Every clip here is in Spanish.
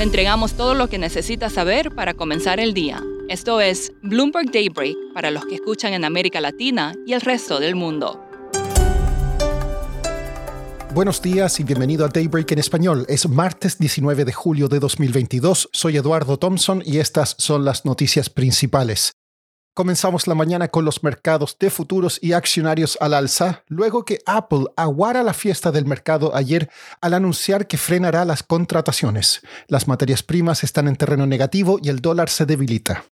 Le entregamos todo lo que necesita saber para comenzar el día. Esto es Bloomberg Daybreak para los que escuchan en América Latina y el resto del mundo. Buenos días y bienvenido a Daybreak en español. Es martes 19 de julio de 2022. Soy Eduardo Thompson y estas son las noticias principales. Comenzamos la mañana con los mercados de futuros y accionarios al alza, luego que Apple aguara la fiesta del mercado ayer al anunciar que frenará las contrataciones. Las materias primas están en terreno negativo y el dólar se debilita.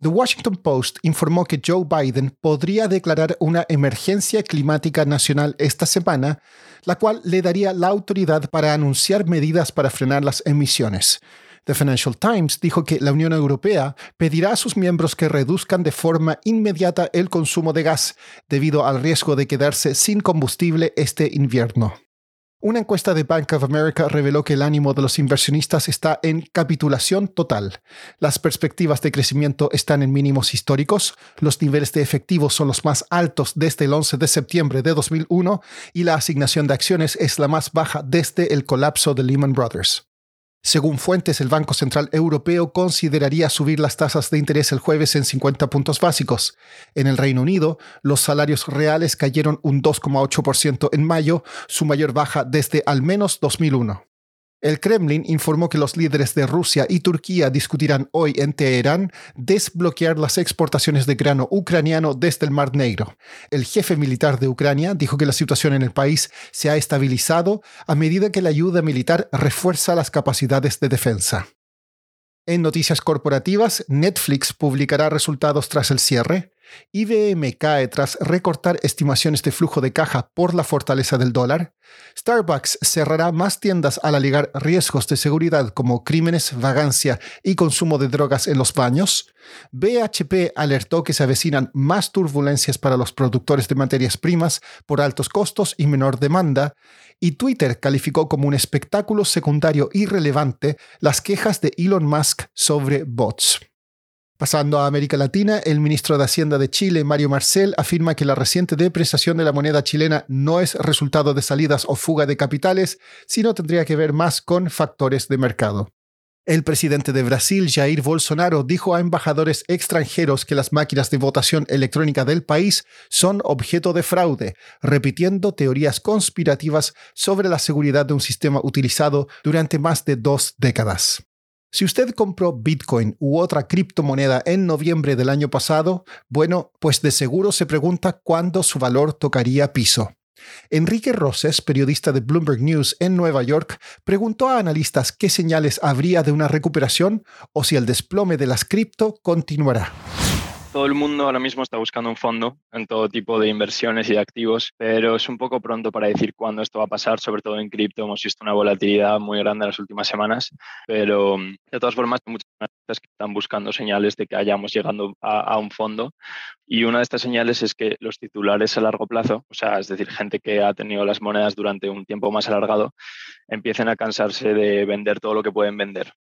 The Washington Post informó que Joe Biden podría declarar una emergencia climática nacional esta semana, la cual le daría la autoridad para anunciar medidas para frenar las emisiones. The Financial Times dijo que la Unión Europea pedirá a sus miembros que reduzcan de forma inmediata el consumo de gas debido al riesgo de quedarse sin combustible este invierno. Una encuesta de Bank of America reveló que el ánimo de los inversionistas está en capitulación total. Las perspectivas de crecimiento están en mínimos históricos, los niveles de efectivos son los más altos desde el 11 de septiembre de 2001 y la asignación de acciones es la más baja desde el colapso de Lehman Brothers. Según fuentes, el Banco Central Europeo consideraría subir las tasas de interés el jueves en 50 puntos básicos. En el Reino Unido, los salarios reales cayeron un 2,8% en mayo, su mayor baja desde al menos 2001. El Kremlin informó que los líderes de Rusia y Turquía discutirán hoy en Teherán desbloquear las exportaciones de grano ucraniano desde el Mar Negro. El jefe militar de Ucrania dijo que la situación en el país se ha estabilizado a medida que la ayuda militar refuerza las capacidades de defensa. En noticias corporativas, Netflix publicará resultados tras el cierre. IBM cae tras recortar estimaciones de flujo de caja por la fortaleza del dólar. Starbucks cerrará más tiendas al alegar riesgos de seguridad como crímenes, vagancia y consumo de drogas en los baños. BHP alertó que se avecinan más turbulencias para los productores de materias primas por altos costos y menor demanda. Y Twitter calificó como un espectáculo secundario irrelevante las quejas de Elon Musk sobre bots. Pasando a América Latina, el ministro de Hacienda de Chile, Mario Marcel, afirma que la reciente depreciación de la moneda chilena no es resultado de salidas o fuga de capitales, sino tendría que ver más con factores de mercado. El presidente de Brasil, Jair Bolsonaro, dijo a embajadores extranjeros que las máquinas de votación electrónica del país son objeto de fraude, repitiendo teorías conspirativas sobre la seguridad de un sistema utilizado durante más de dos décadas. Si usted compró Bitcoin u otra criptomoneda en noviembre del año pasado, bueno, pues de seguro se pregunta cuándo su valor tocaría piso. Enrique Roses, periodista de Bloomberg News en Nueva York, preguntó a analistas qué señales habría de una recuperación o si el desplome de las cripto continuará todo el mundo ahora mismo está buscando un fondo en todo tipo de inversiones y de activos, pero es un poco pronto para decir cuándo esto va a pasar, sobre todo en cripto. Hemos visto una volatilidad muy grande en las últimas semanas, pero de todas formas, hay muchas personas que están buscando señales de que hayamos llegado a, a un fondo. Y una de estas señales es que los titulares a largo plazo, o sea, es decir, gente que ha tenido las monedas durante un tiempo más alargado, empiecen a cansarse de vender todo lo que pueden vender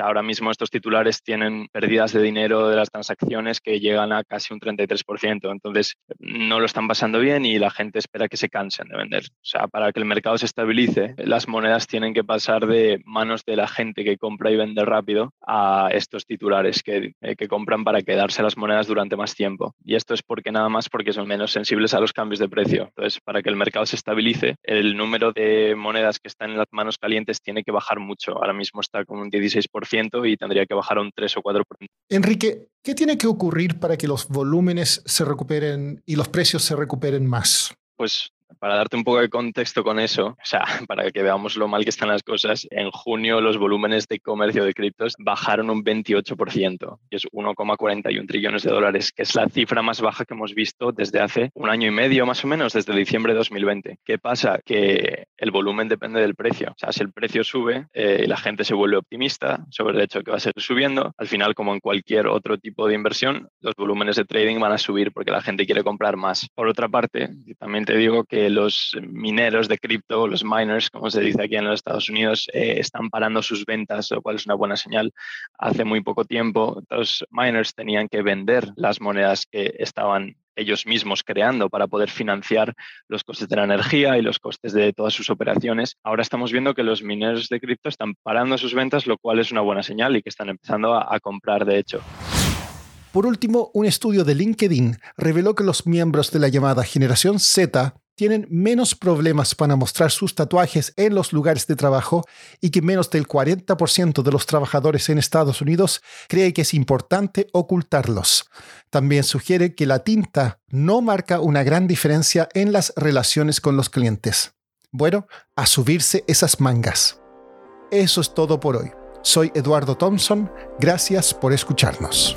ahora mismo estos titulares tienen pérdidas de dinero de las transacciones que llegan a casi un 33%. Entonces, no lo están pasando bien y la gente espera que se cansen de vender. O sea, para que el mercado se estabilice, las monedas tienen que pasar de manos de la gente que compra y vende rápido a estos titulares que, eh, que compran para quedarse las monedas durante más tiempo. Y esto es porque nada más porque son menos sensibles a los cambios de precio. Entonces, para que el mercado se estabilice, el número de monedas que están en las manos calientes tiene que bajar mucho. Ahora mismo está con un 16% y tendría que bajar a un 3 o 4%. Enrique, ¿qué tiene que ocurrir para que los volúmenes se recuperen y los precios se recuperen más? Pues para darte un poco de contexto con eso, o sea, para que veamos lo mal que están las cosas, en junio los volúmenes de comercio de criptos bajaron un 28%, que es 1,41 trillones de dólares, que es la cifra más baja que hemos visto desde hace un año y medio más o menos, desde diciembre de 2020. ¿Qué pasa? Que el volumen depende del precio. O sea, si el precio sube eh, y la gente se vuelve optimista sobre el hecho de que va a seguir subiendo, al final, como en cualquier otro tipo de inversión, los volúmenes de trading van a subir porque la gente quiere comprar más. Por otra parte, también te digo que que los mineros de cripto, los miners, como se dice aquí en los Estados Unidos, eh, están parando sus ventas, lo cual es una buena señal. Hace muy poco tiempo, los miners tenían que vender las monedas que estaban ellos mismos creando para poder financiar los costes de la energía y los costes de todas sus operaciones. Ahora estamos viendo que los mineros de cripto están parando sus ventas, lo cual es una buena señal y que están empezando a, a comprar de hecho. Por último, un estudio de LinkedIn reveló que los miembros de la llamada generación Z tienen menos problemas para mostrar sus tatuajes en los lugares de trabajo y que menos del 40% de los trabajadores en Estados Unidos cree que es importante ocultarlos. También sugiere que la tinta no marca una gran diferencia en las relaciones con los clientes. Bueno, a subirse esas mangas. Eso es todo por hoy. Soy Eduardo Thompson. Gracias por escucharnos.